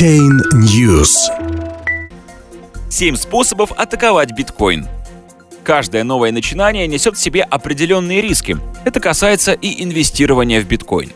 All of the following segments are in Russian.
Chain News. Семь способов атаковать биткоин. Каждое новое начинание несет в себе определенные риски. Это касается и инвестирования в биткоин.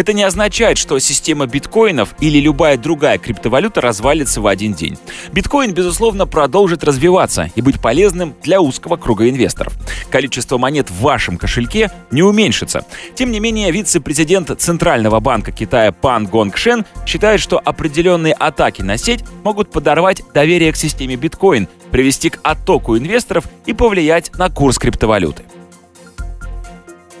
Это не означает, что система биткоинов или любая другая криптовалюта развалится в один день. Биткоин, безусловно, продолжит развиваться и быть полезным для узкого круга инвесторов. Количество монет в вашем кошельке не уменьшится. Тем не менее, вице-президент Центрального банка Китая Пан Гонгшен считает, что определенные атаки на сеть могут подорвать доверие к системе биткоин, привести к оттоку инвесторов и повлиять на курс криптовалюты.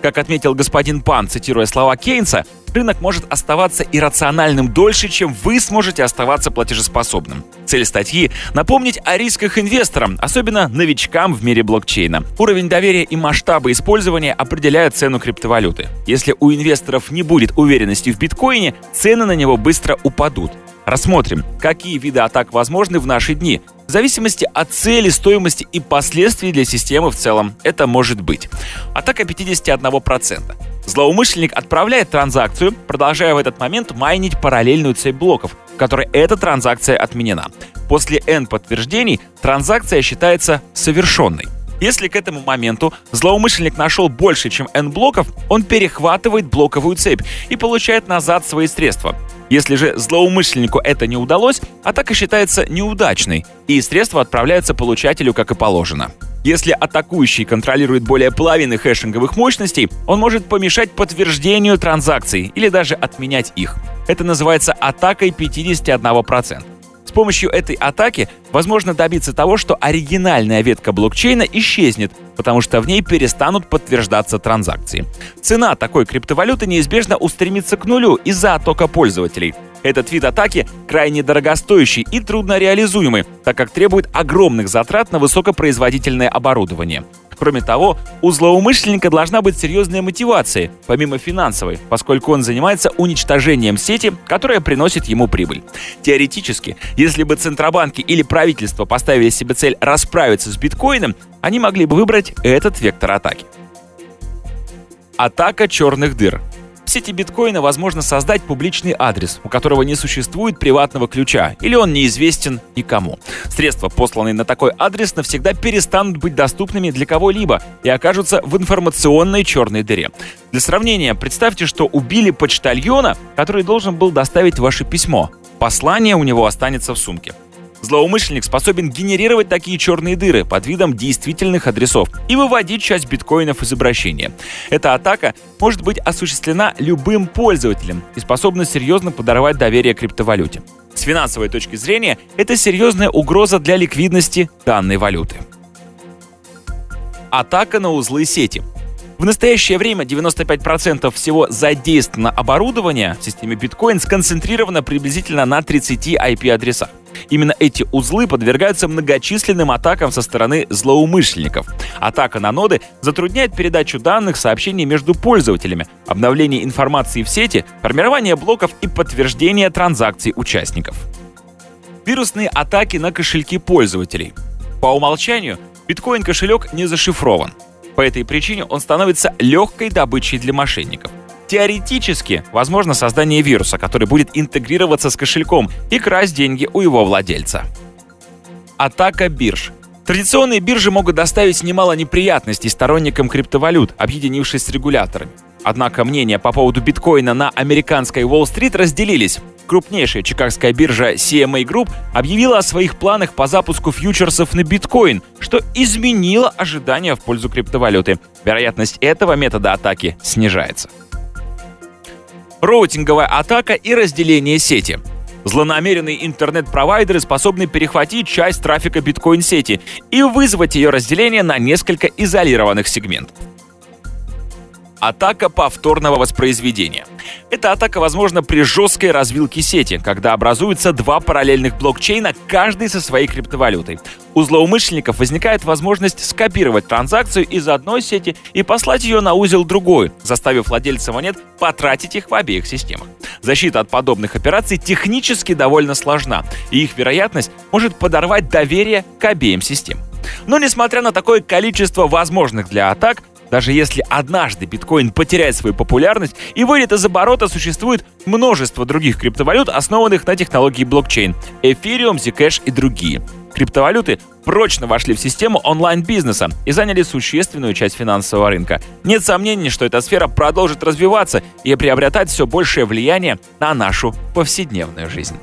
Как отметил господин Пан, цитируя слова Кейнса, рынок может оставаться иррациональным дольше, чем вы сможете оставаться платежеспособным. Цель статьи — напомнить о рисках инвесторам, особенно новичкам в мире блокчейна. Уровень доверия и масштабы использования определяют цену криптовалюты. Если у инвесторов не будет уверенности в биткоине, цены на него быстро упадут. Рассмотрим, какие виды атак возможны в наши дни. В зависимости от цели, стоимости и последствий для системы в целом это может быть. Атака 51%. Злоумышленник отправляет транзакцию, продолжая в этот момент майнить параллельную цепь блоков, в которой эта транзакция отменена. После N подтверждений транзакция считается совершенной. Если к этому моменту злоумышленник нашел больше, чем N блоков, он перехватывает блоковую цепь и получает назад свои средства. Если же злоумышленнику это не удалось, атака считается неудачной, и средства отправляются получателю, как и положено. Если атакующий контролирует более половины хэшинговых мощностей, он может помешать подтверждению транзакций или даже отменять их. Это называется атакой 51%. С помощью этой атаки возможно добиться того, что оригинальная ветка блокчейна исчезнет, потому что в ней перестанут подтверждаться транзакции. Цена такой криптовалюты неизбежно устремится к нулю из-за оттока пользователей. Этот вид атаки крайне дорогостоящий и трудно реализуемый, так как требует огромных затрат на высокопроизводительное оборудование. Кроме того, у злоумышленника должна быть серьезная мотивация, помимо финансовой, поскольку он занимается уничтожением сети, которая приносит ему прибыль. Теоретически, если бы центробанки или правительство поставили себе цель расправиться с биткоином, они могли бы выбрать этот вектор атаки. Атака черных дыр – в сети биткоина возможно создать публичный адрес, у которого не существует приватного ключа, или он неизвестен никому. Средства, посланные на такой адрес, навсегда перестанут быть доступными для кого-либо и окажутся в информационной черной дыре. Для сравнения, представьте, что убили почтальона, который должен был доставить ваше письмо. Послание у него останется в сумке. Злоумышленник способен генерировать такие черные дыры под видом действительных адресов и выводить часть биткоинов из обращения. Эта атака может быть осуществлена любым пользователем и способна серьезно подорвать доверие криптовалюте. С финансовой точки зрения, это серьезная угроза для ликвидности данной валюты. Атака на узлы сети – в настоящее время 95% всего задействованного оборудования в системе биткоин сконцентрировано приблизительно на 30 IP-адресах. Именно эти узлы подвергаются многочисленным атакам со стороны злоумышленников. Атака на ноды затрудняет передачу данных, сообщений между пользователями, обновление информации в сети, формирование блоков и подтверждение транзакций участников. Вирусные атаки на кошельки пользователей. По умолчанию биткоин-кошелек не зашифрован. По этой причине он становится легкой добычей для мошенников. Теоретически возможно создание вируса, который будет интегрироваться с кошельком и красть деньги у его владельца. Атака бирж. Традиционные биржи могут доставить немало неприятностей сторонникам криптовалют, объединившись с регуляторами. Однако мнения по поводу биткоина на американской Уолл-стрит разделились. Крупнейшая чикагская биржа CMA Group объявила о своих планах по запуску фьючерсов на биткоин, что изменило ожидания в пользу криптовалюты. Вероятность этого метода атаки снижается. Роутинговая атака и разделение сети. Злонамеренные интернет-провайдеры способны перехватить часть трафика биткоин-сети и вызвать ее разделение на несколько изолированных сегментов. Атака повторного воспроизведения. Эта атака возможна при жесткой развилке сети, когда образуются два параллельных блокчейна, каждый со своей криптовалютой. У злоумышленников возникает возможность скопировать транзакцию из одной сети и послать ее на узел другой, заставив владельца монет потратить их в обеих системах. Защита от подобных операций технически довольно сложна, и их вероятность может подорвать доверие к обеим системам. Но несмотря на такое количество возможных для атак, Даже если однажды биткоин потеряет свою популярность и выйдет из оборота, существует множество других криптовалют, основанных на технологии блокчейн – Ethereum, Zcash и другие. Криптовалюты прочно вошли в систему онлайн-бизнеса и заняли существенную часть финансового рынка. Нет сомнений, что эта сфера продолжит развиваться и приобретать все большее влияние на нашу повседневную жизнь.